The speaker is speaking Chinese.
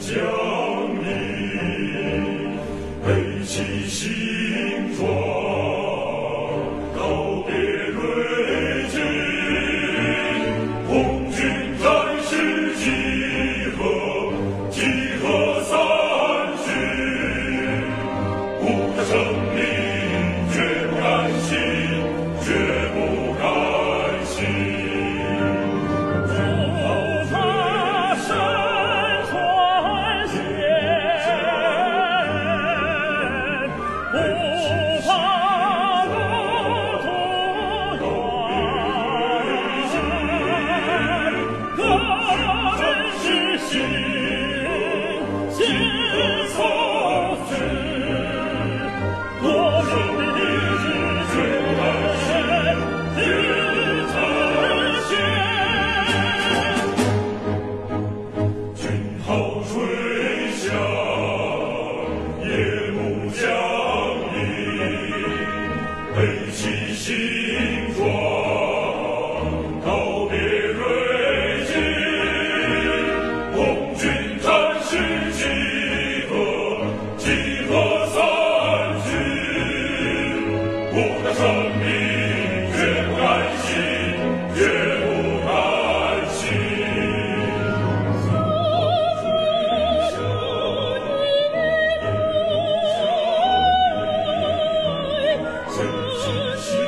江陵北极星挥起这是。